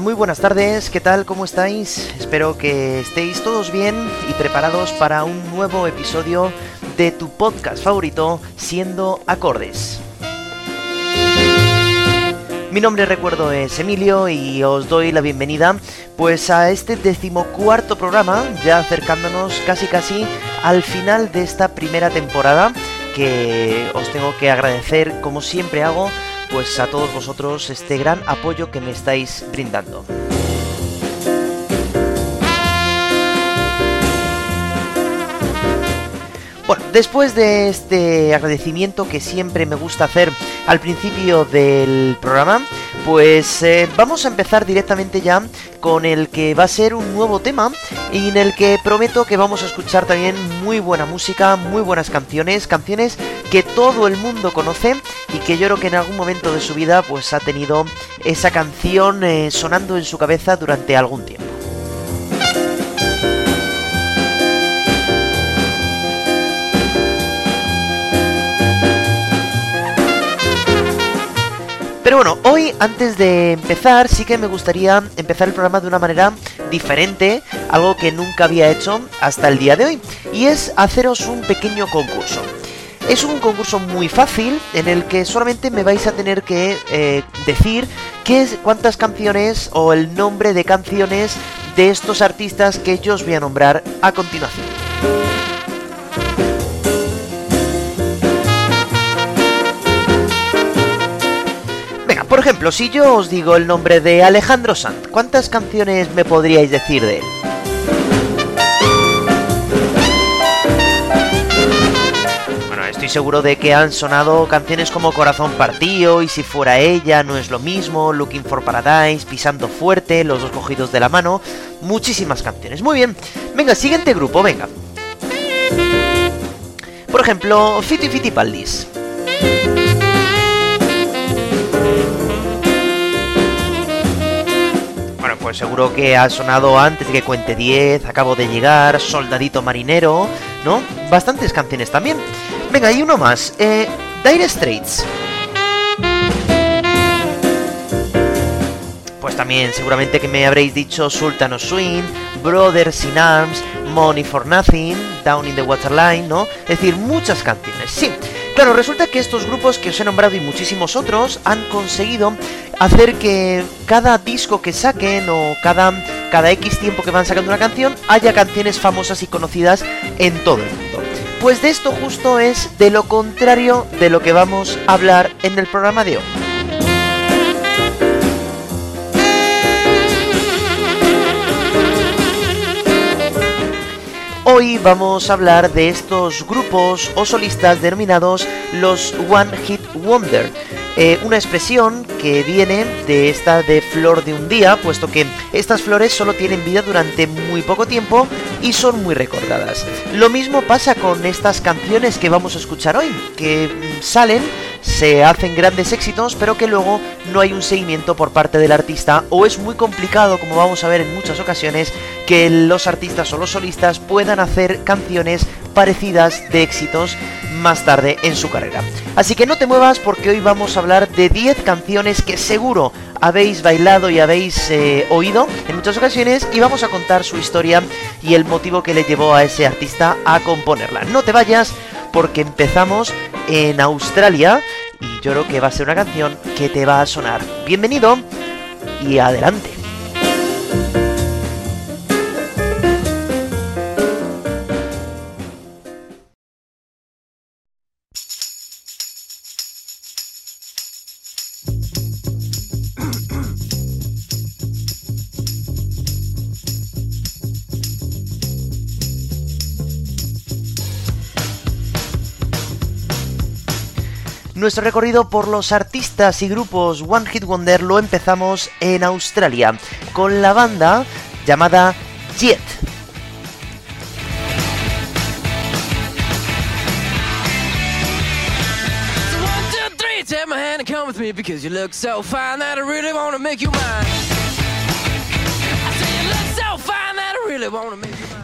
Muy buenas tardes, ¿qué tal? ¿Cómo estáis? Espero que estéis todos bien y preparados para un nuevo episodio de tu podcast favorito, Siendo Acordes. Mi nombre recuerdo es Emilio y os doy la bienvenida pues a este decimocuarto programa, ya acercándonos casi casi al final de esta primera temporada que os tengo que agradecer como siempre hago pues a todos vosotros este gran apoyo que me estáis brindando. Bueno, después de este agradecimiento que siempre me gusta hacer al principio del programa, pues eh, vamos a empezar directamente ya con el que va a ser un nuevo tema y en el que prometo que vamos a escuchar también muy buena música, muy buenas canciones, canciones que todo el mundo conoce y que yo creo que en algún momento de su vida pues ha tenido esa canción eh, sonando en su cabeza durante algún tiempo. Pero bueno, hoy antes de empezar sí que me gustaría empezar el programa de una manera diferente, algo que nunca había hecho hasta el día de hoy, y es haceros un pequeño concurso. Es un concurso muy fácil en el que solamente me vais a tener que eh, decir qué cuántas canciones o el nombre de canciones de estos artistas que yo os voy a nombrar a continuación. Venga, por ejemplo, si yo os digo el nombre de Alejandro Sanz, ¿cuántas canciones me podríais decir de él? Estoy seguro de que han sonado canciones como Corazón Partido y Si fuera ella, No es lo mismo, Looking for Paradise, Pisando Fuerte, Los dos cogidos de la mano, muchísimas canciones. Muy bien, venga, siguiente grupo, venga. Por ejemplo, Fito y Fitipaldis. Bueno, pues seguro que ha sonado antes de que cuente 10, acabo de llegar, Soldadito Marinero, ¿no? Bastantes canciones también. Venga, hay uno más. Eh, Dire Straits. Pues también seguramente que me habréis dicho Sultan of Swing, Brothers in Arms, Money for Nothing, Down in the Waterline, ¿no? Es decir, muchas canciones. Sí, claro, resulta que estos grupos que os he nombrado y muchísimos otros han conseguido hacer que cada disco que saquen o cada, cada X tiempo que van sacando una canción haya canciones famosas y conocidas en todo el mundo. Pues de esto justo es de lo contrario de lo que vamos a hablar en el programa de hoy. Hoy vamos a hablar de estos grupos o solistas denominados los One Hit Wonder. Eh, una expresión que viene de esta de flor de un día, puesto que estas flores solo tienen vida durante muy poco tiempo y son muy recordadas. Lo mismo pasa con estas canciones que vamos a escuchar hoy, que mm, salen, se hacen grandes éxitos, pero que luego no hay un seguimiento por parte del artista o es muy complicado, como vamos a ver en muchas ocasiones, que los artistas o los solistas puedan hacer canciones parecidas de éxitos más tarde en su carrera. Así que no te muevas porque hoy vamos a hablar de 10 canciones que seguro habéis bailado y habéis eh, oído en muchas ocasiones y vamos a contar su historia y el motivo que le llevó a ese artista a componerla. No te vayas porque empezamos en Australia y yo creo que va a ser una canción que te va a sonar. Bienvenido y adelante. Nuestro recorrido por los artistas y grupos One Hit Wonder lo empezamos en Australia con la banda llamada Jet.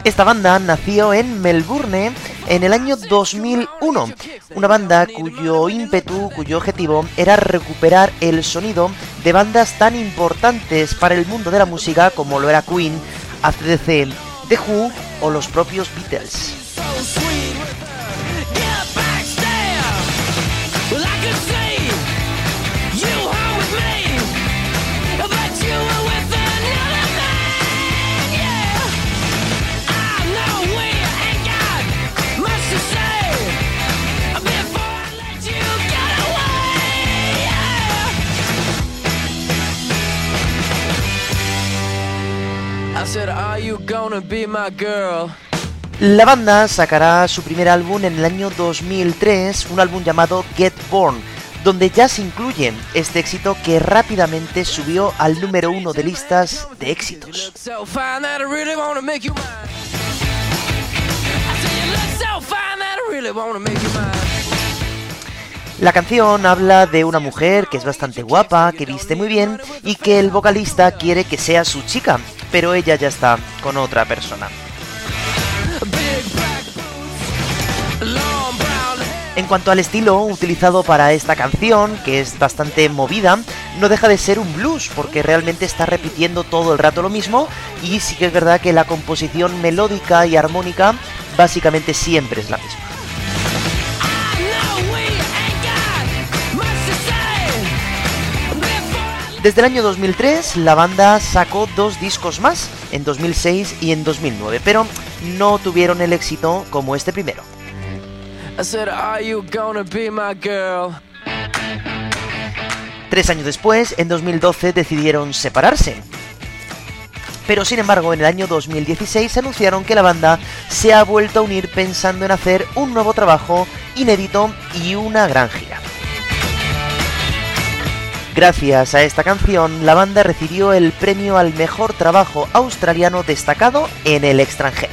Esta banda nació en Melbourne en el año 2001, una banda cuyo ímpetu, cuyo objetivo era recuperar el sonido de bandas tan importantes para el mundo de la música como lo era Queen, ACDC, The Who o los propios Beatles. La banda sacará su primer álbum en el año 2003, un álbum llamado Get Born, donde ya se incluye este éxito que rápidamente subió al número uno de listas de éxitos. La canción habla de una mujer que es bastante guapa, que viste muy bien y que el vocalista quiere que sea su chica, pero ella ya está con otra persona. En cuanto al estilo utilizado para esta canción, que es bastante movida, no deja de ser un blues, porque realmente está repitiendo todo el rato lo mismo, y sí que es verdad que la composición melódica y armónica básicamente siempre es la misma. Desde el año 2003 la banda sacó dos discos más, en 2006 y en 2009, pero no tuvieron el éxito como este primero. Tres años después, en 2012, decidieron separarse. Pero sin embargo, en el año 2016 anunciaron que la banda se ha vuelto a unir pensando en hacer un nuevo trabajo inédito y una gran gira. Gracias a esta canción, la banda recibió el premio al mejor trabajo australiano destacado en el extranjero.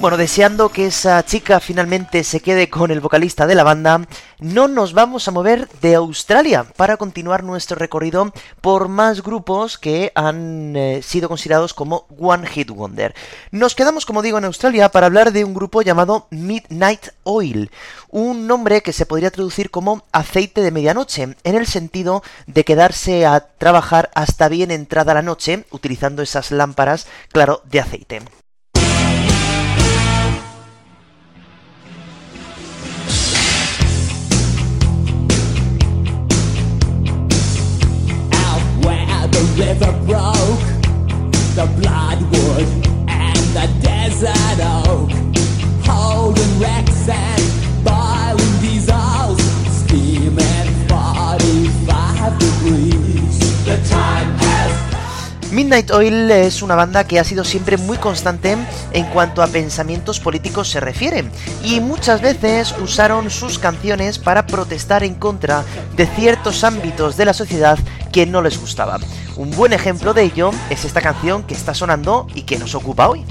Bueno, deseando que esa chica finalmente se quede con el vocalista de la banda, no nos vamos a mover de Australia para continuar nuestro recorrido por más grupos que han eh, sido considerados como One Hit Wonder. Nos quedamos, como digo, en Australia para hablar de un grupo llamado Midnight Oil, un nombre que se podría traducir como aceite de medianoche, en el sentido de quedarse a trabajar hasta bien entrada la noche, utilizando esas lámparas, claro, de aceite. River broke, the bloodwood and the desert oak, holding wrecks and Midnight Oil es una banda que ha sido siempre muy constante en cuanto a pensamientos políticos se refiere y muchas veces usaron sus canciones para protestar en contra de ciertos ámbitos de la sociedad que no les gustaba. Un buen ejemplo de ello es esta canción que está sonando y que nos ocupa hoy.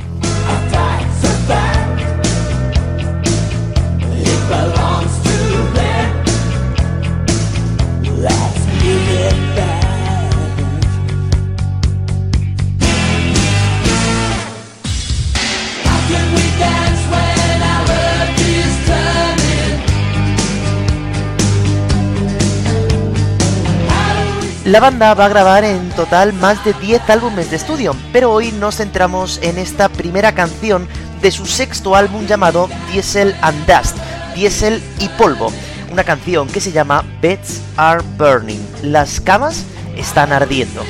La banda va a grabar en total más de 10 álbumes de estudio, pero hoy nos centramos en esta primera canción de su sexto álbum llamado Diesel and Dust, Diesel y Polvo, una canción que se llama Beds Are Burning, las camas están ardiendo.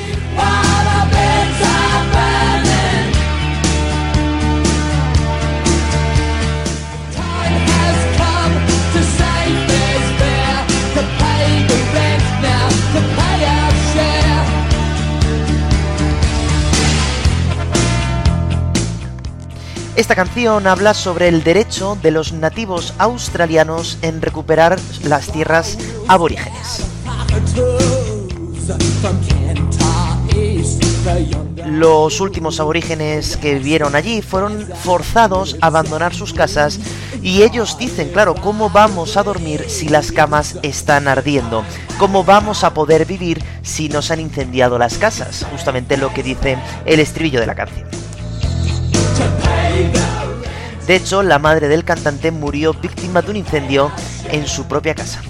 Esta canción habla sobre el derecho de los nativos australianos en recuperar las tierras aborígenes. Los últimos aborígenes que vivieron allí fueron forzados a abandonar sus casas y ellos dicen, claro, ¿cómo vamos a dormir si las camas están ardiendo? ¿Cómo vamos a poder vivir si nos han incendiado las casas? Justamente lo que dice el estribillo de la canción. De hecho, la madre del cantante murió víctima de un incendio en su propia casa.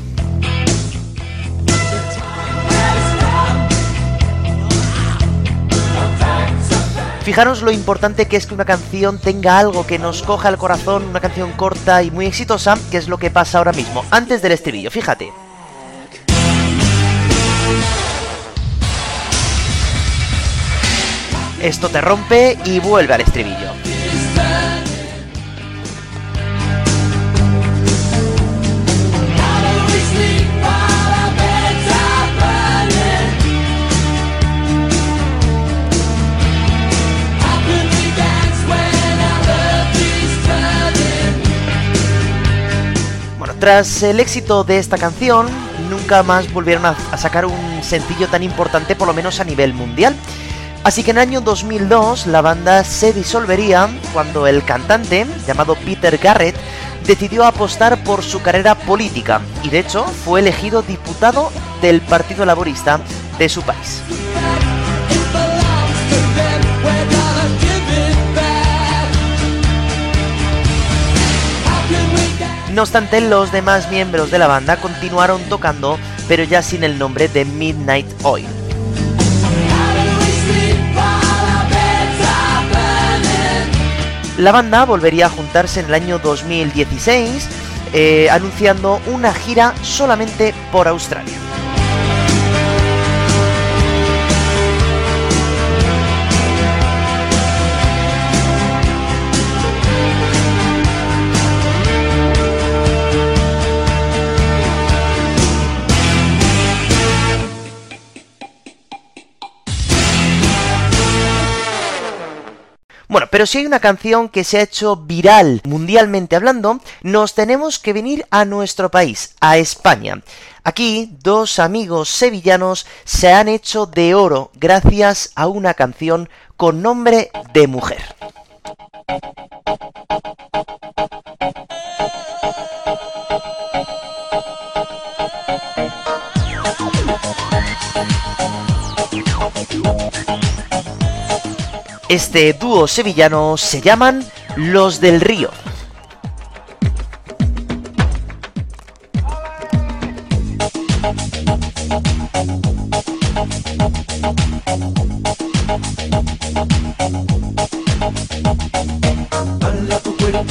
Fijaros lo importante que es que una canción tenga algo que nos coja el corazón, una canción corta y muy exitosa, que es lo que pasa ahora mismo, antes del estribillo, fíjate. Esto te rompe y vuelve al estribillo. Tras el éxito de esta canción, nunca más volvieron a, sacar un sencillo tan importante, por lo menos a nivel mundial. Así que en el año 2002 la banda se disolvería cuando el cantante, llamado Peter Garrett, decidió apostar por su carrera política y de hecho fue elegido diputado del Partido Laborista de su país. No obstante, los demás miembros de la banda continuaron tocando, pero ya sin el nombre de Midnight Oil. La banda volvería a juntarse en el año 2016, eh, anunciando una gira solamente por Australia. Bueno, pero si hay una canción que se ha hecho viral mundialmente hablando, nos tenemos que venir a nuestro país, a España. Aquí, dos amigos sevillanos se han hecho de oro gracias a una canción con nombre de mujer. Este dúo sevillano se llaman Los del Río.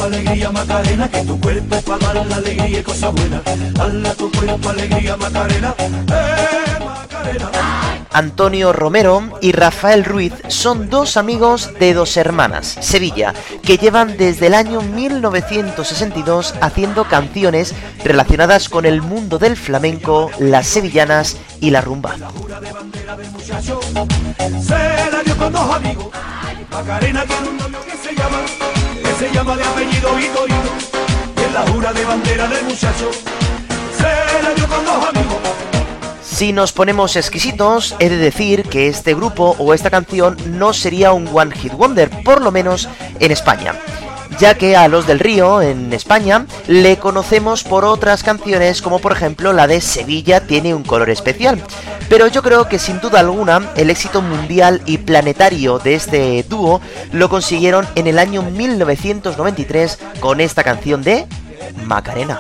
Alegría Macarena, que tu cuerpo es para dar la alegría y cosa buena. Hala tu cuerpo alegría Macarena, eh Macarena. Antonio Romero y Rafael Ruiz son dos amigos de dos hermanas, Sevilla, que llevan desde el año 1962 haciendo canciones relacionadas con el mundo del flamenco, las sevillanas y la rumba. Si nos ponemos exquisitos, he de decir que este grupo o esta canción no sería un One Hit Wonder, por lo menos en España ya que a Los del Río, en España, le conocemos por otras canciones como por ejemplo la de Sevilla tiene un color especial. Pero yo creo que sin duda alguna el éxito mundial y planetario de este dúo lo consiguieron en el año 1993 con esta canción de Macarena.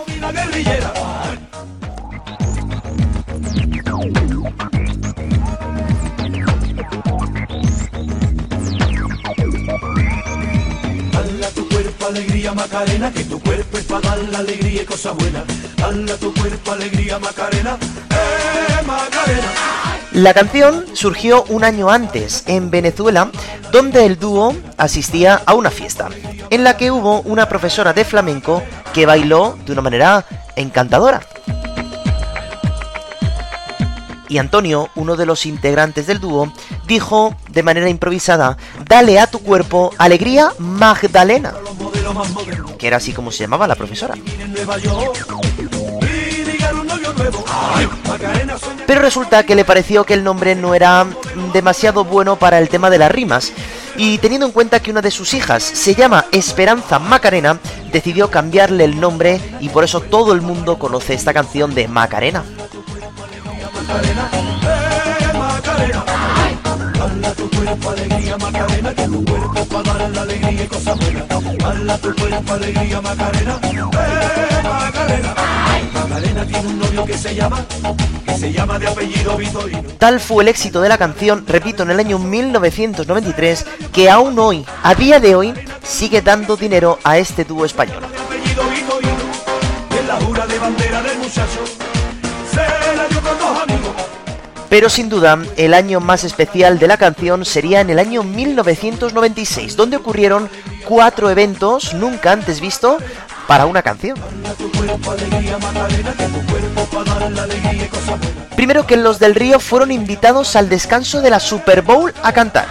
Alegría que tu cuerpo es para la alegría y. Dale tu cuerpo alegría eh. La canción surgió un año antes en Venezuela, donde el dúo asistía a una fiesta, en la que hubo una profesora de flamenco que bailó de una manera encantadora y Antonio, uno de los integrantes del dúo, dijo de manera improvisada, dale a tu cuerpo alegría Magdalena, que era así como se llamaba la profesora. Pero resulta que le pareció que el nombre no era demasiado bueno para el tema de las rimas, y teniendo en cuenta que una de sus hijas se llama Esperanza Macarena, decidió cambiarle el nombre y por eso todo el mundo conoce esta canción de Macarena. Macarena, eh Macarena. Hala tu cuerpo alegría Macarena, que tu cuerpo para dar la alegría y cosas buenas. Hala tu cuerpo alegría Macarena, eh Macarena. Macarena tiene un novio que se llama, que se llama de apellido Vitorino. Tal fue el éxito de la canción, repito, en el año 1993, que aún hoy, a día de hoy, sigue dando dinero a este dúo español. De apellido Vitorino, que es la jura de bandera del muchacho. Pero sin duda, el año más especial de la canción sería en el año 1996, donde ocurrieron cuatro eventos nunca antes visto para una canción. Primero que los del Río fueron invitados al descanso de la Super Bowl a cantar.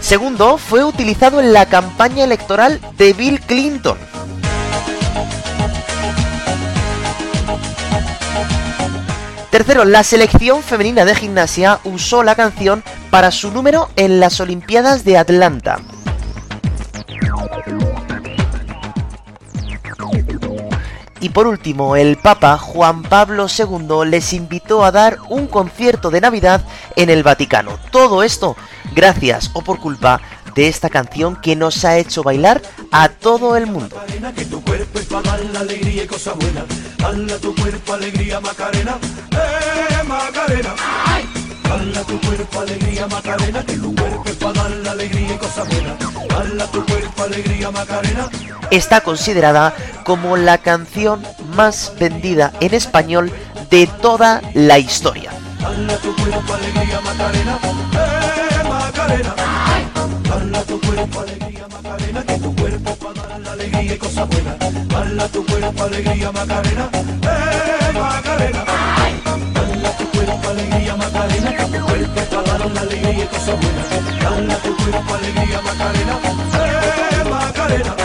Segundo, fue utilizado en la campaña electoral de Bill Clinton. Tercero, la selección femenina de gimnasia usó la canción para su número en las Olimpiadas de Atlanta. Y por último, el Papa Juan Pablo II les invitó a dar un concierto de Navidad en el Vaticano. Todo esto gracias o por culpa de esta canción que nos ha hecho bailar a todo el mundo. Tu cuerpo alegría Macarena, que tu cuerpo es para dar la alegría y cosa buena. Tu cuerpo alegría Macarena. Está considerada como la canción más vendida en español de toda la historia. Dale tu cuerpo alegría Macarena, eh Macarena. Tu cuerpo, alegría, Macarena, que tu cuerpo para dar la alegría y cosas buenas. Bala tu cuerpo, alegría, Macarena, eh, Macarena. Bala tu cuerpo, alegría, Macarena, que tu cuerpo para dar la alegría y cosas buenas. Bala tu cuerpo, alegría, Macarena, eh, Macarena.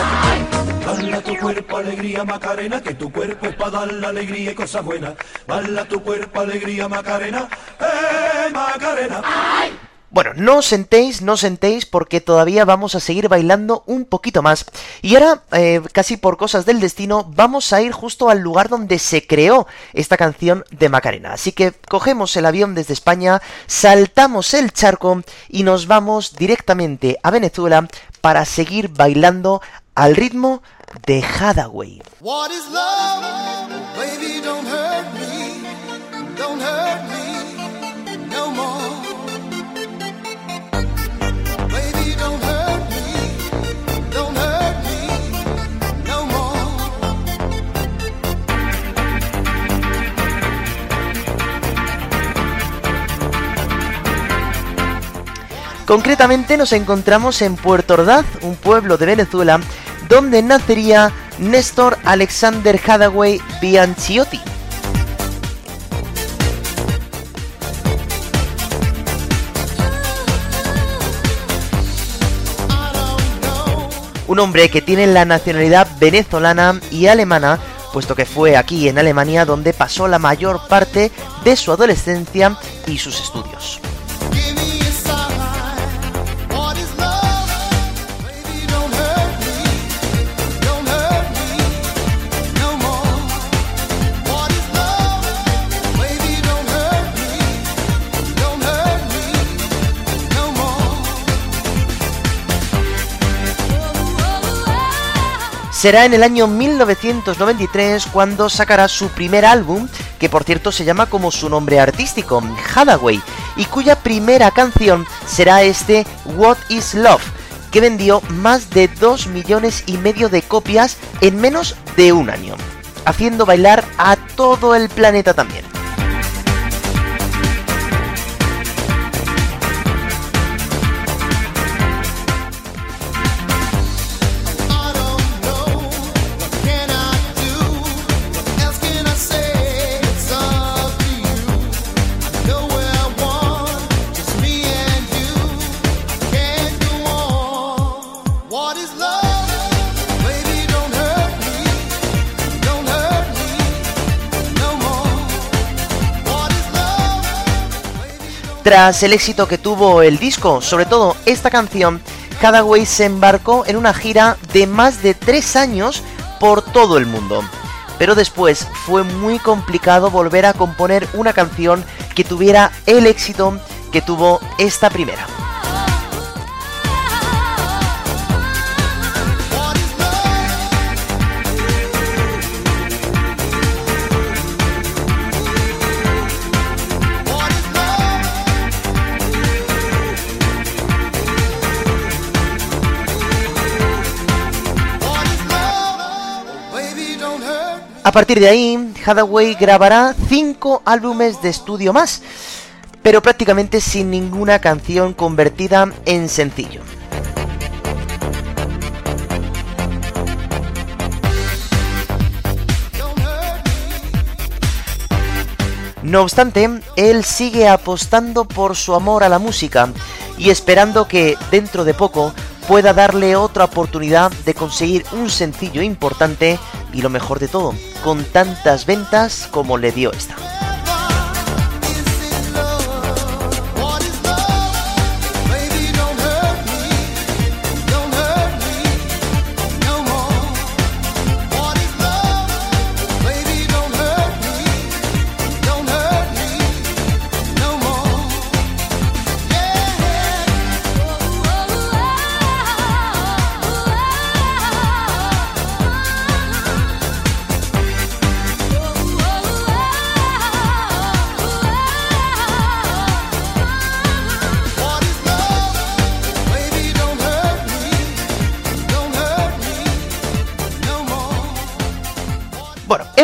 Bala tu cuerpo, alegría, Macarena, que tu cuerpo es para dar la alegría y cosas buenas. Bala tu cuerpo, alegría, Macarena, eh, Macarena. Bueno, no os sentéis, no os sentéis porque todavía vamos a seguir bailando un poquito más. Y ahora, eh, casi por cosas del destino, vamos a ir justo al lugar donde se creó esta canción de Macarena. Así que cogemos el avión desde España, saltamos el charco y nos vamos directamente a Venezuela para seguir bailando al ritmo de Hadaway. Concretamente nos encontramos en Puerto Ordaz, un pueblo de Venezuela, donde nacería Néstor Alexander Hathaway Bianchiotti. Un hombre que tiene la nacionalidad venezolana y alemana, puesto que fue aquí en Alemania donde pasó la mayor parte de su adolescencia y sus estudios. Será en el año 1993 cuando sacará su primer álbum, que por cierto se llama como su nombre artístico, Hathaway, y cuya primera canción será este What is Love, que vendió más de 2 millones y medio de copias en menos de un año, haciendo bailar a todo el planeta también. Tras el éxito que tuvo el disco, sobre todo esta canción, Hathaway se embarcó en una gira de más de tres años por todo el mundo. Pero después fue muy complicado volver a componer una canción que tuviera el éxito que tuvo esta primera. A partir de ahí, Hathaway grabará cinco álbumes de estudio más, pero prácticamente sin ninguna canción convertida en sencillo. No obstante, él sigue apostando por su amor a la música y esperando que dentro de poco pueda darle otra oportunidad de conseguir un sencillo importante y lo mejor de todo, con tantas ventas como le dio esta.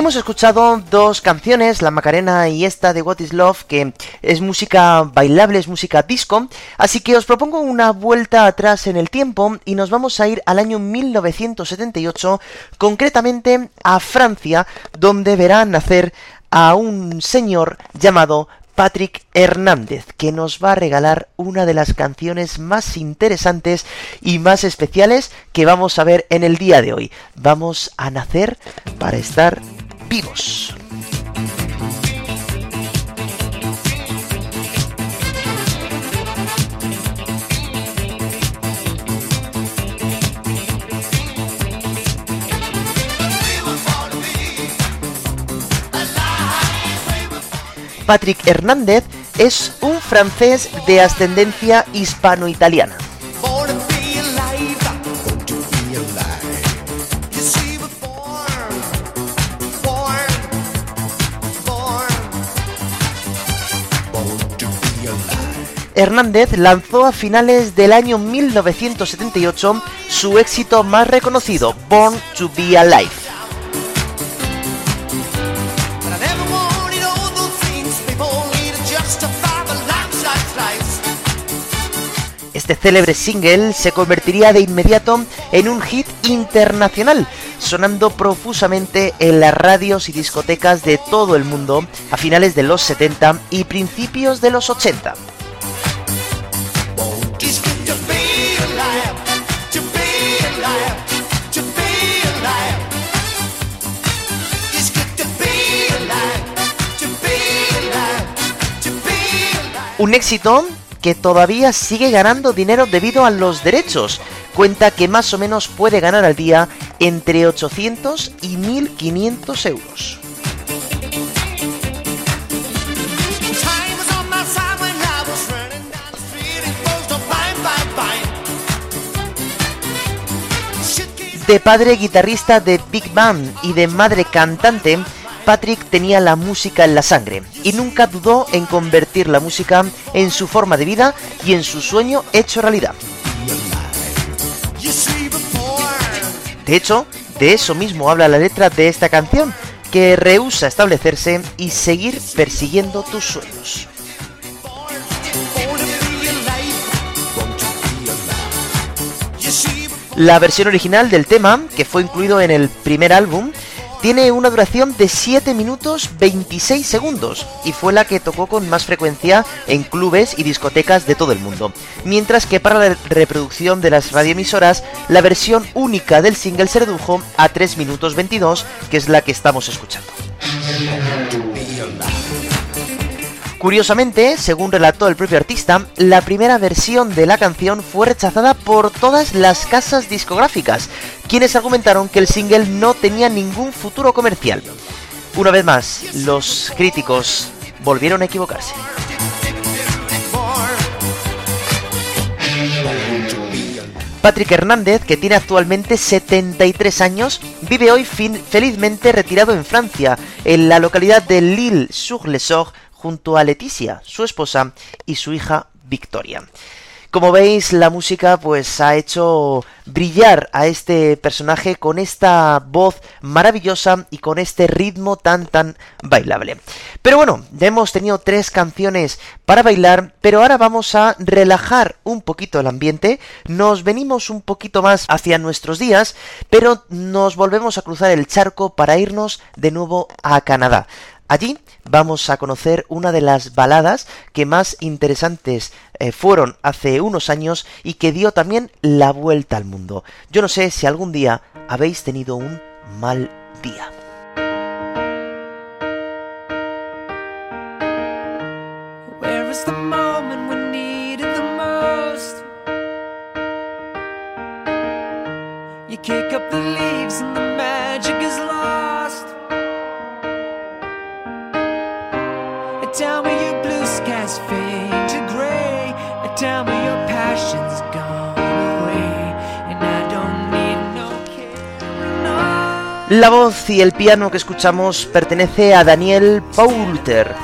Hemos escuchado dos canciones, la Macarena y esta de What is Love, que es música bailable, es música disco, así que os propongo una vuelta atrás en el tiempo y nos vamos a ir al año 1978, concretamente a Francia, donde verán nacer a un señor llamado Patrick Hernández, que nos va a regalar una de las canciones más interesantes y más especiales que vamos a ver en el día de hoy. Vamos a nacer para estar vivos. Patrick Hernández es un francés de ascendencia hispano-italiana. Hernández lanzó a finales del año 1978 su éxito más reconocido, Born to Be Alive. Este célebre single se convertiría de inmediato en un hit internacional, sonando profusamente en las radios y discotecas de todo el mundo a finales de los 70 y principios de los 80. Un éxito que todavía sigue ganando dinero debido a los derechos. Cuenta que más o menos puede ganar al día entre 800 y 1500 euros. De padre guitarrista de Big Band y de madre cantante, Patrick tenía la música en la sangre y nunca dudó en convertir la música en su forma de vida y en su sueño hecho realidad. De hecho, de eso mismo habla la letra de esta canción, que rehúsa establecerse y seguir persiguiendo tus sueños. La versión original del tema, que fue incluido en el primer álbum, tiene una duración de 7 minutos 26 segundos y fue la que tocó con más frecuencia en clubes y discotecas de todo el mundo. Mientras que para la reproducción de las radioemisoras, la versión única del single se redujo a 3 minutos 22, que es la que estamos escuchando. Curiosamente, según relató el propio artista, la primera versión de la canción fue rechazada por todas las casas discográficas, quienes argumentaron que el single no tenía ningún futuro comercial. Una vez más, los críticos volvieron a equivocarse. Patrick Hernández, que tiene actualmente 73 años, vive hoy felizmente retirado en Francia, en la localidad de Lille-sur-le-Sor, junto a Leticia, su esposa, y su hija Victoria. Como veis, la música pues ha hecho brillar a este personaje con esta voz maravillosa y con este ritmo tan tan bailable. Pero bueno, ya hemos tenido tres canciones para bailar, pero ahora vamos a relajar un poquito el ambiente, nos venimos un poquito más hacia nuestros días, pero nos volvemos a cruzar el charco para irnos de nuevo a Canadá. Allí vamos a conocer una de las baladas que más interesantes eh, fueron hace unos años y que dio también la vuelta al mundo. Yo no sé si algún día habéis tenido un mal día. La voz y el piano que escuchamos pertenece a Daniel Poulter,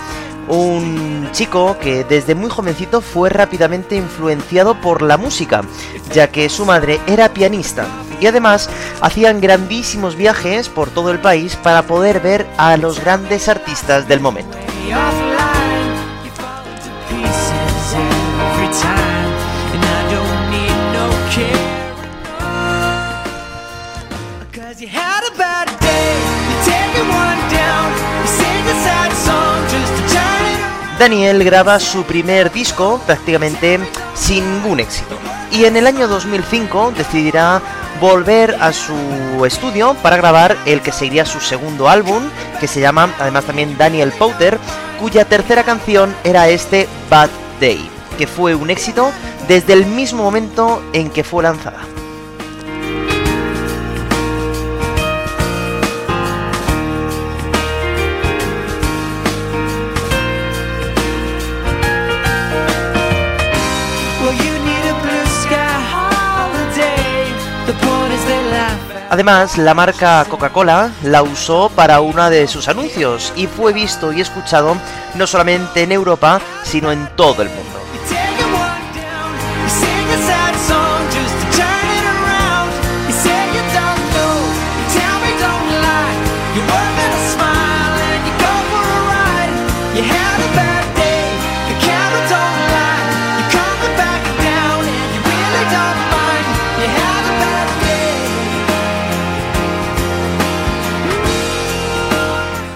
un chico que desde muy jovencito fue rápidamente influenciado por la música, ya que su madre era pianista y además hacían grandísimos viajes por todo el país para poder ver a los grandes artistas del momento. Daniel graba su primer disco prácticamente sin ningún éxito. Y en el año 2005 decidirá volver a su estudio para grabar el que sería su segundo álbum, que se llama además también Daniel Powder, cuya tercera canción era este Bad Day, que fue un éxito desde el mismo momento en que fue lanzada. Además, la marca Coca-Cola la usó para uno de sus anuncios y fue visto y escuchado no solamente en Europa, sino en todo el mundo.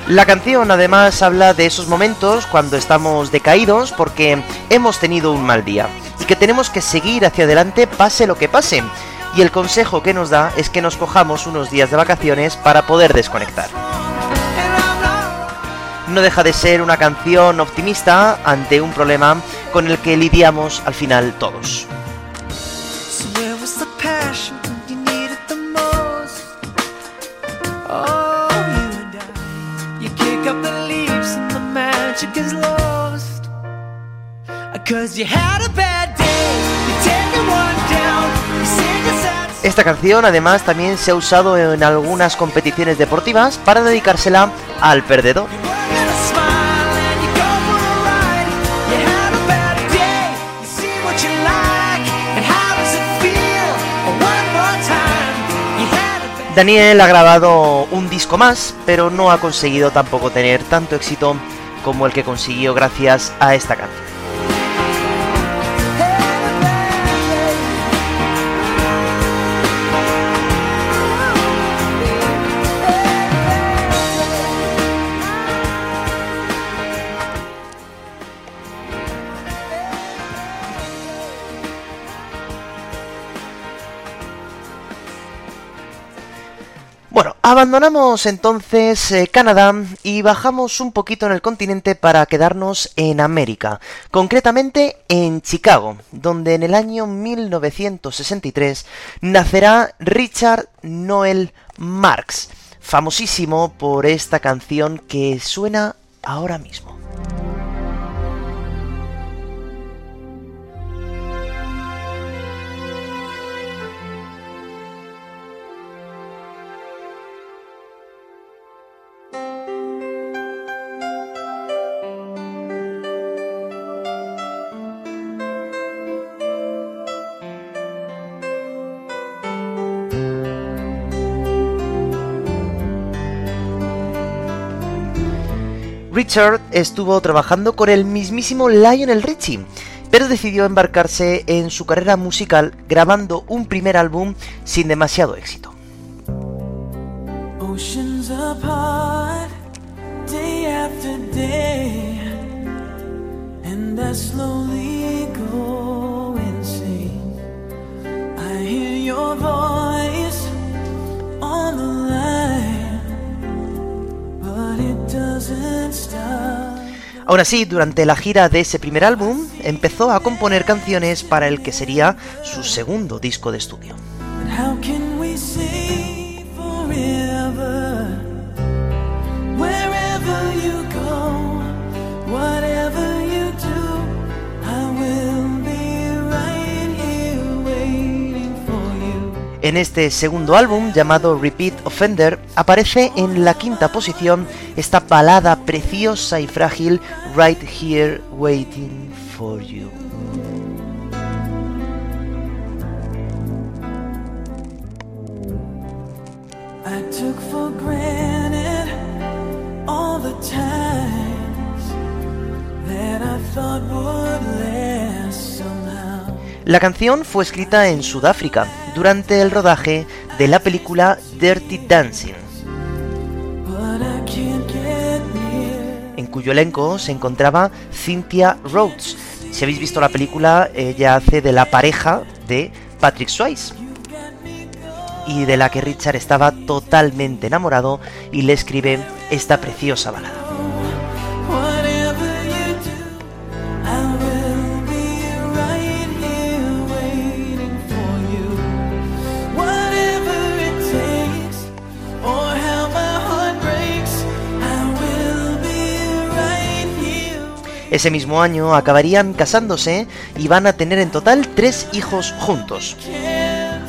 La canción además habla de esos momentos cuando estamos decaídos porque hemos tenido un mal día y que tenemos que seguir hacia adelante pase lo que pase. Y el consejo que nos da es que nos cojamos unos días de vacaciones para poder desconectar. No deja de ser una canción optimista ante un problema con el que lidiamos al final todos. Esta canción además también se ha usado en algunas competiciones deportivas para dedicársela al perdedor. Daniel ha grabado un disco más, pero no ha conseguido tampoco tener tanto éxito como el que consiguió gracias a esta canción. Abandonamos entonces eh, Canadá y bajamos un poquito en el continente para quedarnos en América, concretamente en Chicago, donde en el año 1963 nacerá Richard Noel Marx, famosísimo por esta canción que suena ahora mismo. Richard estuvo trabajando con el mismísimo Lionel Richie, pero decidió embarcarse en su carrera musical grabando un primer álbum sin demasiado éxito. Aún así, durante la gira de ese primer álbum, empezó a componer canciones para el que sería su segundo disco de estudio. En este segundo álbum, llamado Repeat Offender, aparece en la quinta posición esta balada preciosa y frágil Right Here Waiting for You. La canción fue escrita en Sudáfrica durante el rodaje de la película Dirty Dancing, en cuyo elenco se encontraba Cynthia Rhodes. Si habéis visto la película, ella hace de la pareja de Patrick Swayze y de la que Richard estaba totalmente enamorado y le escribe esta preciosa balada. Ese mismo año acabarían casándose y van a tener en total tres hijos juntos.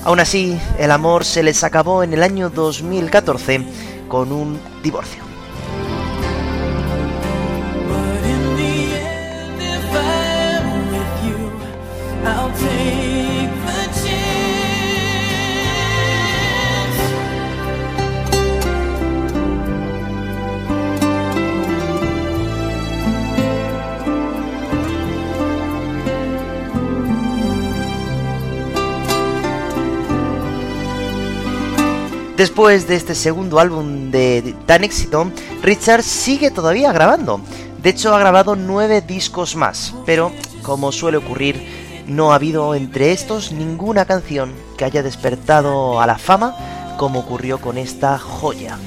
Aún así, el amor se les acabó en el año 2014 con un divorcio. Después de este segundo álbum de tan éxito, Richard sigue todavía grabando. De hecho, ha grabado nueve discos más, pero como suele ocurrir, no ha habido entre estos ninguna canción que haya despertado a la fama como ocurrió con esta joya.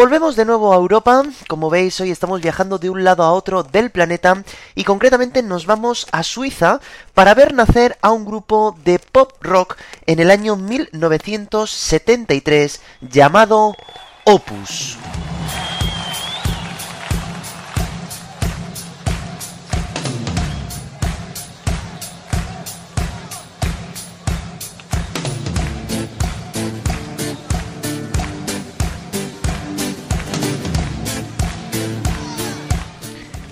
Volvemos de nuevo a Europa, como veis hoy estamos viajando de un lado a otro del planeta y concretamente nos vamos a Suiza para ver nacer a un grupo de pop rock en el año 1973 llamado Opus.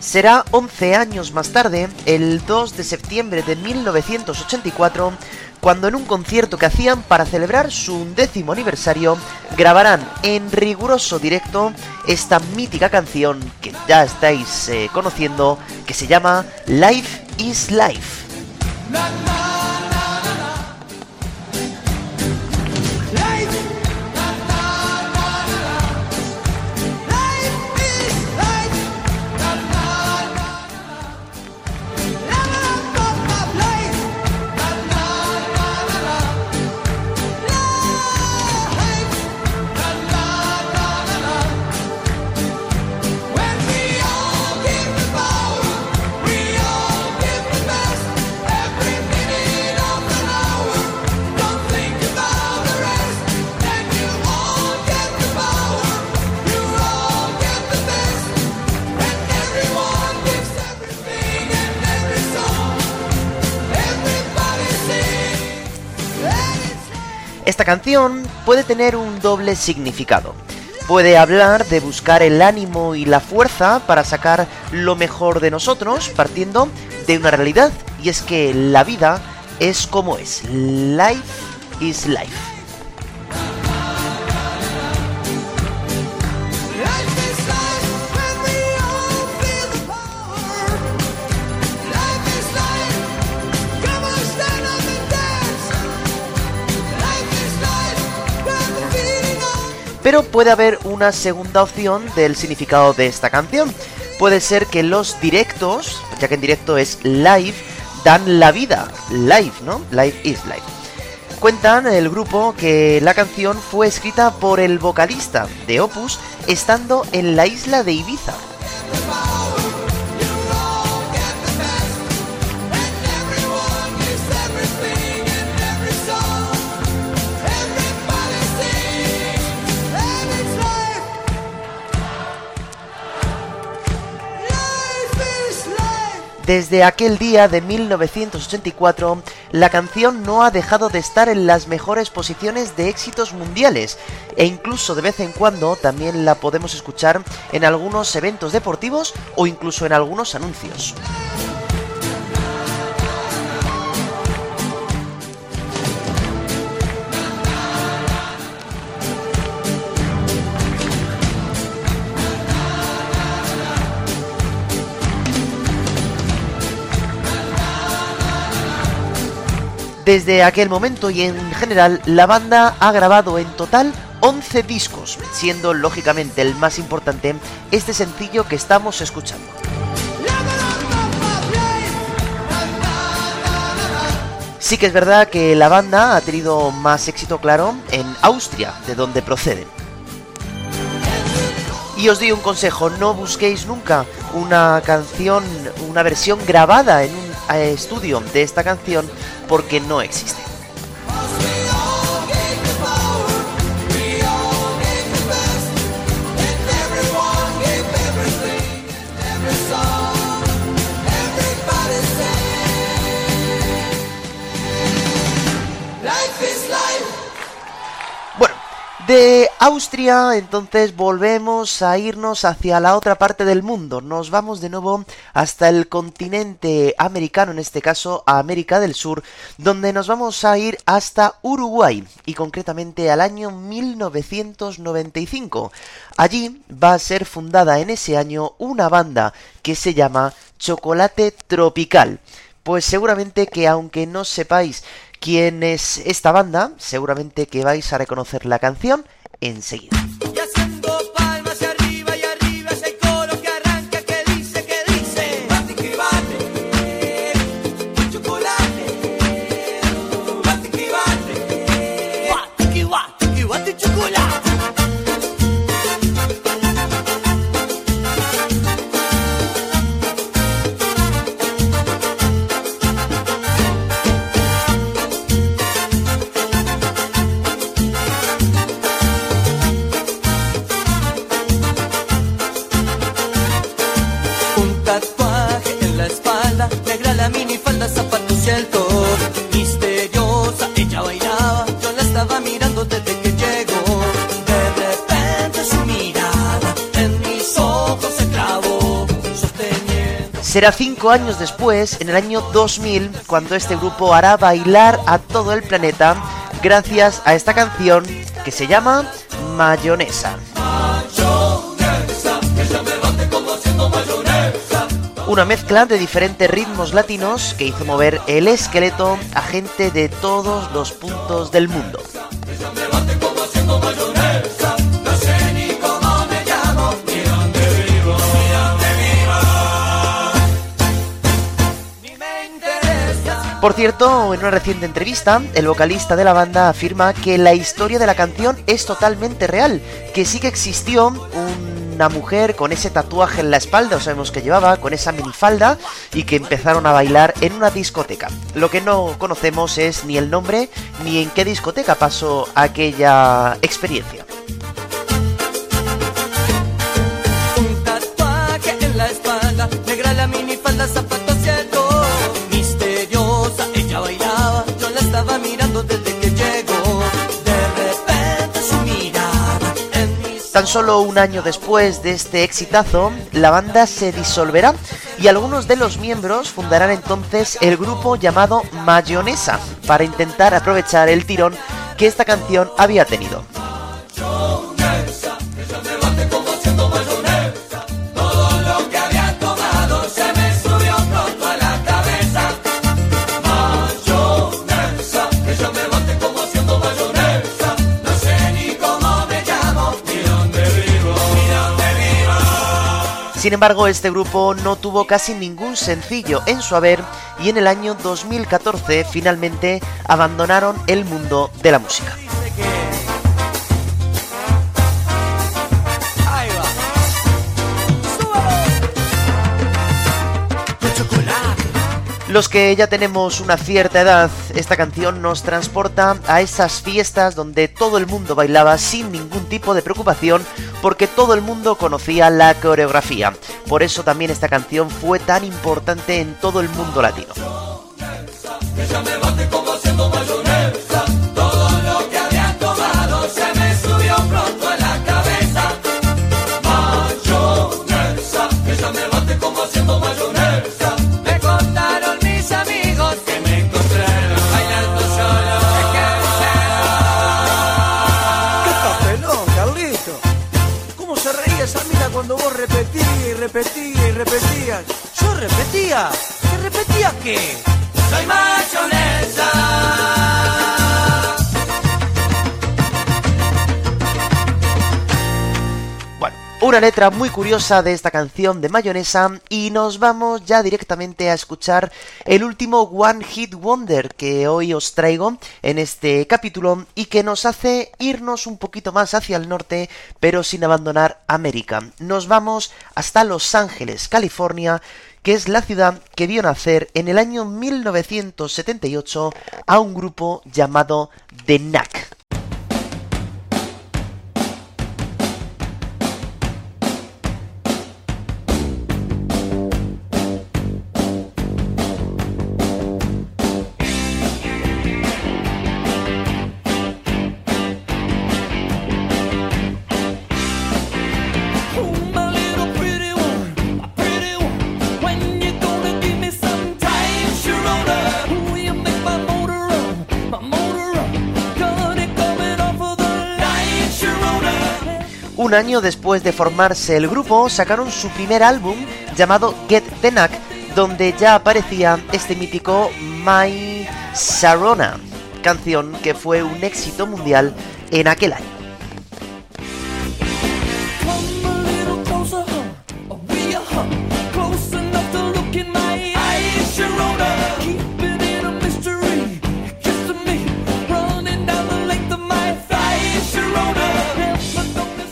Será 11 años más tarde, el 2 de septiembre de 1984, cuando en un concierto que hacían para celebrar su undécimo aniversario, grabarán en riguroso directo esta mítica canción que ya estáis eh, conociendo, que se llama Life is Life. Canción puede tener un doble significado. Puede hablar de buscar el ánimo y la fuerza para sacar lo mejor de nosotros partiendo de una realidad y es que la vida es como es. Life is life. Pero puede haber una segunda opción del significado de esta canción. Puede ser que los directos, ya que en directo es live, dan la vida. Live, ¿no? Live is life. Cuentan el grupo que la canción fue escrita por el vocalista de Opus estando en la isla de Ibiza. Desde aquel día de 1984, la canción no ha dejado de estar en las mejores posiciones de éxitos mundiales e incluso de vez en cuando también la podemos escuchar en algunos eventos deportivos o incluso en algunos anuncios. Desde aquel momento y en general, la banda ha grabado en total 11 discos, siendo lógicamente el más importante este sencillo que estamos escuchando. Sí que es verdad que la banda ha tenido más éxito, claro, en Austria, de donde proceden. Y os doy un consejo, no busquéis nunca una canción, una versión grabada en un estudio de esta canción porque no existe. De Austria, entonces volvemos a irnos hacia la otra parte del mundo. Nos vamos de nuevo hasta el continente americano, en este caso a América del Sur, donde nos vamos a ir hasta Uruguay y concretamente al año 1995. Allí va a ser fundada en ese año una banda que se llama Chocolate Tropical. Pues seguramente que aunque no sepáis quién es esta banda, seguramente que vais a reconocer la canción enseguida. Será cinco años después, en el año 2000, cuando este grupo hará bailar a todo el planeta gracias a esta canción que se llama Mayonesa. Una mezcla de diferentes ritmos latinos que hizo mover el esqueleto a gente de todos los puntos del mundo. Por cierto, en una reciente entrevista, el vocalista de la banda afirma que la historia de la canción es totalmente real, que sí que existió una mujer con ese tatuaje en la espalda, o sabemos que llevaba, con esa minifalda, y que empezaron a bailar en una discoteca. Lo que no conocemos es ni el nombre ni en qué discoteca pasó aquella experiencia. Solo un año después de este exitazo, la banda se disolverá y algunos de los miembros fundarán entonces el grupo llamado Mayonesa para intentar aprovechar el tirón que esta canción había tenido. Sin embargo, este grupo no tuvo casi ningún sencillo en su haber y en el año 2014 finalmente abandonaron el mundo de la música. Los que ya tenemos una cierta edad, esta canción nos transporta a esas fiestas donde todo el mundo bailaba sin ningún tipo de preocupación porque todo el mundo conocía la coreografía. Por eso también esta canción fue tan importante en todo el mundo latino. Repetía. ¿Qué repetía qué? Soy mayonesa. Una letra muy curiosa de esta canción de mayonesa y nos vamos ya directamente a escuchar el último One Hit Wonder que hoy os traigo en este capítulo y que nos hace irnos un poquito más hacia el norte pero sin abandonar América. Nos vamos hasta Los Ángeles, California que es la ciudad que vio nacer en el año 1978 a un grupo llamado The Knack. Un año después de formarse el grupo, sacaron su primer álbum llamado Get the Knack, donde ya aparecía este mítico My Sarona, canción que fue un éxito mundial en aquel año.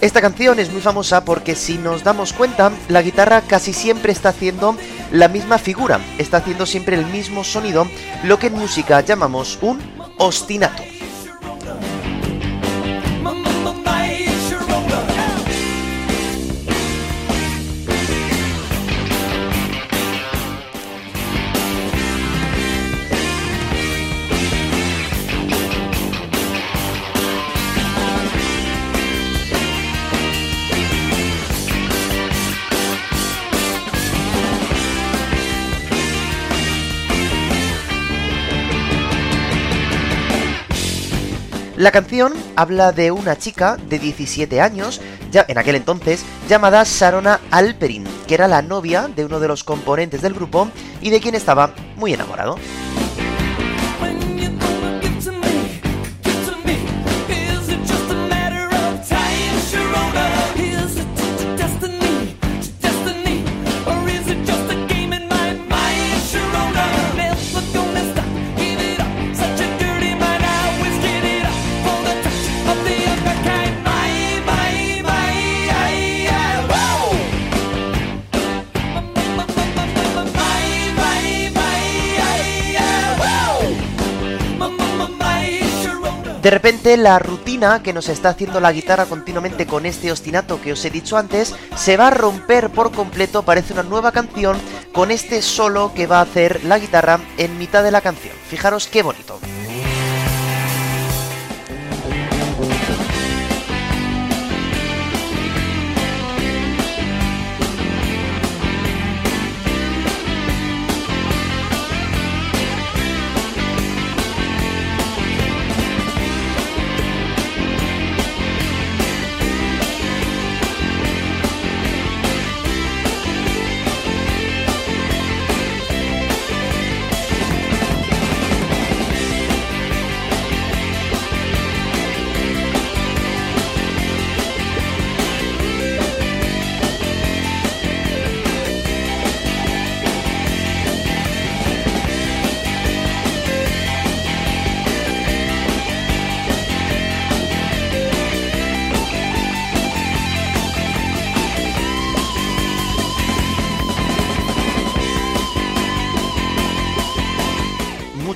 Esta canción es muy famosa porque si nos damos cuenta, la guitarra casi siempre está haciendo la misma figura, está haciendo siempre el mismo sonido, lo que en música llamamos un ostinato. La canción habla de una chica de 17 años, ya en aquel entonces, llamada Sarona Alperin, que era la novia de uno de los componentes del grupo y de quien estaba muy enamorado. De repente la rutina que nos está haciendo la guitarra continuamente con este ostinato que os he dicho antes se va a romper por completo, parece una nueva canción con este solo que va a hacer la guitarra en mitad de la canción. Fijaros qué bonito.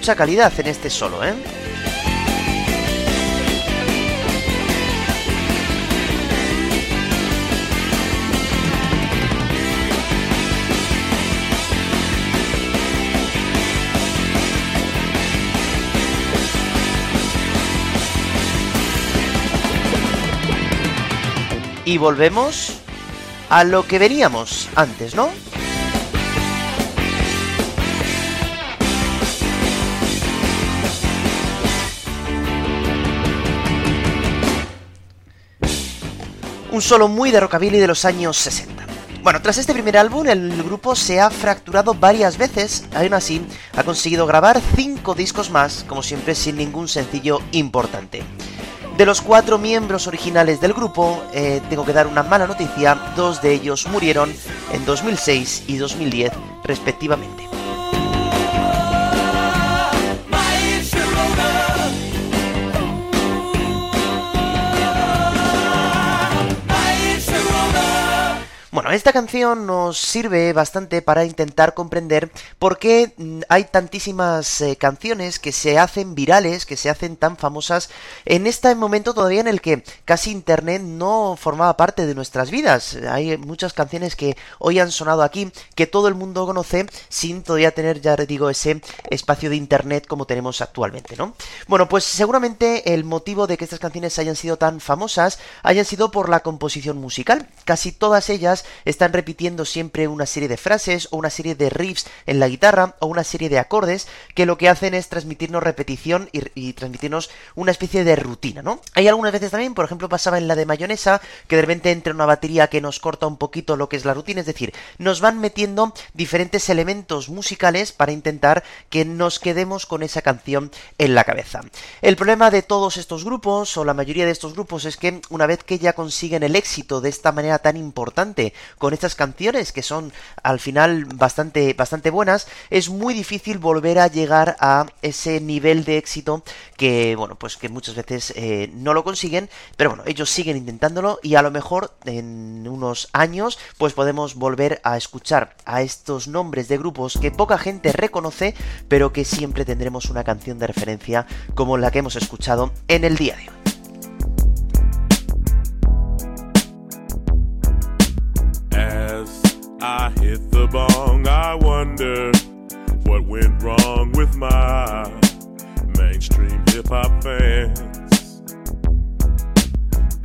Mucha calidad en este solo, ¿eh? Y volvemos a lo que veníamos antes, ¿no? Un solo muy de rockabilly de los años 60. Bueno, tras este primer álbum, el grupo se ha fracturado varias veces, aún así ha conseguido grabar 5 discos más, como siempre sin ningún sencillo importante. De los cuatro miembros originales del grupo, eh, tengo que dar una mala noticia, dos de ellos murieron en 2006 y 2010 respectivamente. Esta canción nos sirve bastante para intentar comprender por qué hay tantísimas eh, canciones que se hacen virales, que se hacen tan famosas en este momento todavía en el que casi Internet no formaba parte de nuestras vidas. Hay muchas canciones que hoy han sonado aquí, que todo el mundo conoce sin todavía tener, ya digo, ese espacio de Internet como tenemos actualmente, ¿no? Bueno, pues seguramente el motivo de que estas canciones hayan sido tan famosas hayan sido por la composición musical. Casi todas ellas están repitiendo siempre una serie de frases o una serie de riffs en la guitarra o una serie de acordes que lo que hacen es transmitirnos repetición y, transmitirnos una especie de rutina, ¿no? Hay algunas veces también, por ejemplo, pasaba en la de mayonesa, que de repente entra una batería que nos corta un poquito lo que es la rutina, es decir, nos van metiendo diferentes elementos musicales para intentar que nos quedemos con esa canción en la cabeza. El problema de todos estos grupos, o la mayoría de estos grupos, es que una vez que ya consiguen el éxito de esta manera tan importante con estas canciones, que son al final bastante, bastante buenas, es muy difícil volver a llegar a ese nivel de éxito que, bueno, pues que muchas veces eh, no lo consiguen, pero bueno, ellos siguen intentándolo y a lo mejor en unos años pues podemos volver a escuchar a estos nombres de grupos que poca gente reconoce, pero que siempre tendremos una canción de referencia como la que hemos escuchado en el día de hoy. I hit the bong, I wonder what went wrong with my mainstream hip hop fans.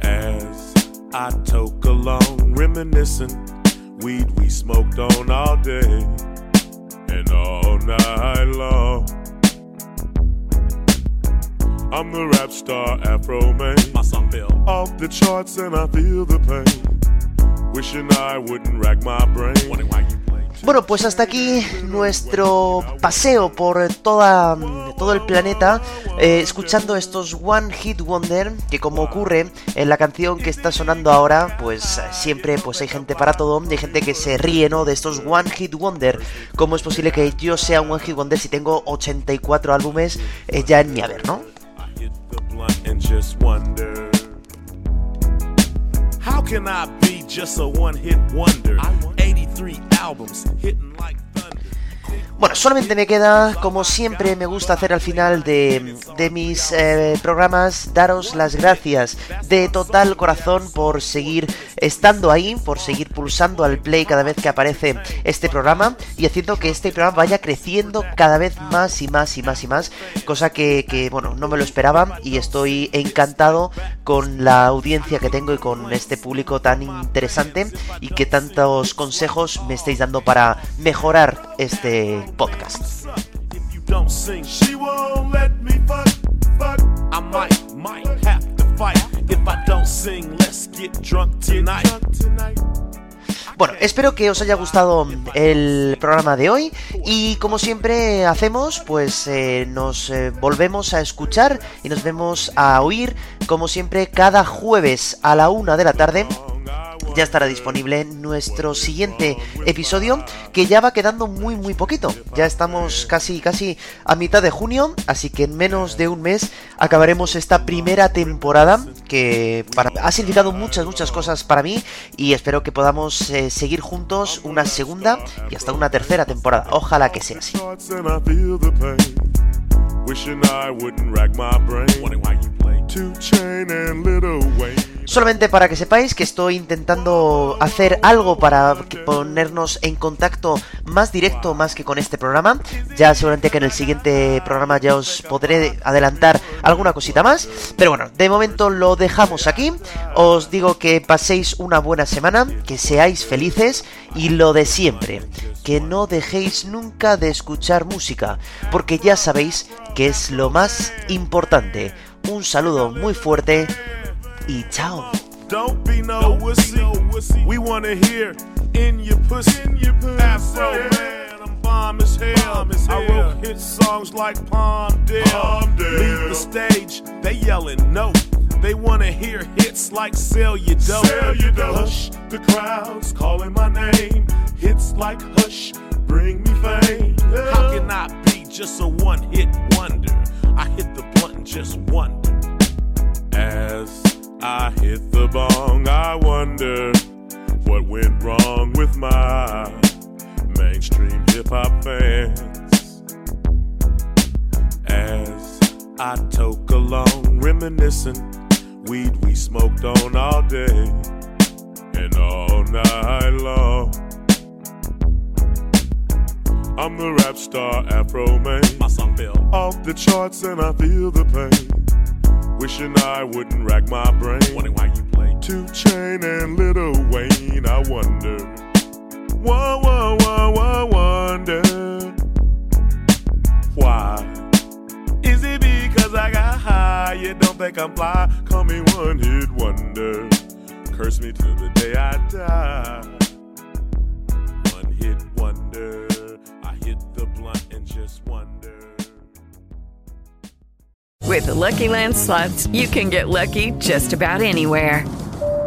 As I toke along, reminiscing, weed we smoked on all day and all night long. I'm the rap star Afro Man. My song fell off the charts and I feel the pain. Bueno, pues hasta aquí nuestro paseo por toda, todo el planeta, eh, escuchando estos One Hit Wonder, que como ocurre en la canción que está sonando ahora, pues siempre pues hay gente para todo, hay gente que se ríe, ¿no? De estos One Hit Wonder. ¿Cómo es posible que yo sea un One Hit Wonder si tengo 84 álbumes eh, ya en mi haber, ¿no? How can I be just a one hit wonder? 83 albums hitting like thunder. Bueno, solamente me queda, como siempre me gusta hacer al final de, de mis eh, programas, daros las gracias de total corazón por seguir estando ahí, por seguir pulsando al play cada vez que aparece este programa y haciendo que este programa vaya creciendo cada vez más y más y más y más, cosa que, que bueno, no me lo esperaba y estoy encantado con la audiencia que tengo y con este público tan interesante y que tantos consejos me estáis dando para mejorar este podcast. Bueno, espero que os haya gustado el programa de hoy y como siempre hacemos, pues eh, nos eh, volvemos a escuchar y nos vemos a oír, como siempre, cada jueves a la una de la tarde ya estará disponible nuestro siguiente episodio que ya va quedando muy muy poquito. Ya estamos casi casi a mitad de junio, así que en menos de un mes acabaremos esta primera temporada que para- ha significado muchas muchas cosas para mí y espero que podamos eh, seguir juntos una segunda y hasta una tercera temporada. Ojalá que sea así. Solamente para que sepáis que estoy intentando hacer algo para que- ponernos en contacto más directo más que con este programa. Ya seguramente que en el siguiente programa ya os podré adelantar alguna cosita más. Pero bueno, de momento lo dejamos aquí. Os digo que paséis una buena semana, que seáis felices y lo de siempre, que no dejéis nunca de escuchar música, porque ya sabéis que es lo más importante. Un saludo muy fuerte y chao. Don't be no wussy. We wanna hear in your pussy. Afro man, I'm bomb as hell. I wrote hit songs like Palmdale. Leave the stage, they yelling no. They wanna hear hits like Sell Your Dope. Hush, the crowd's calling my name. Hits like Hush, bring me fame. How can I be just a one hit wonder? I hit the blunt and just wonder. As I hit the bong, I wonder what went wrong with my mainstream hip hop fans. As I toke along, reminiscing, weed we smoked on all day and all night long. I'm the rap star Afro Man. My song fell off the charts and I feel the pain. Wishing I wouldn't rack my brain. Wondering why you play Two Chain and Little Wayne. I wonder. Whoa, whoa, whoa, whoa, wonder. Why? I got high? You don't think I'm fly? Call me one hit wonder. Curse me till the day I die. One hit wonder. I hit the blunt and just wonder. With the Lucky Land slots, you can get lucky just about anywhere.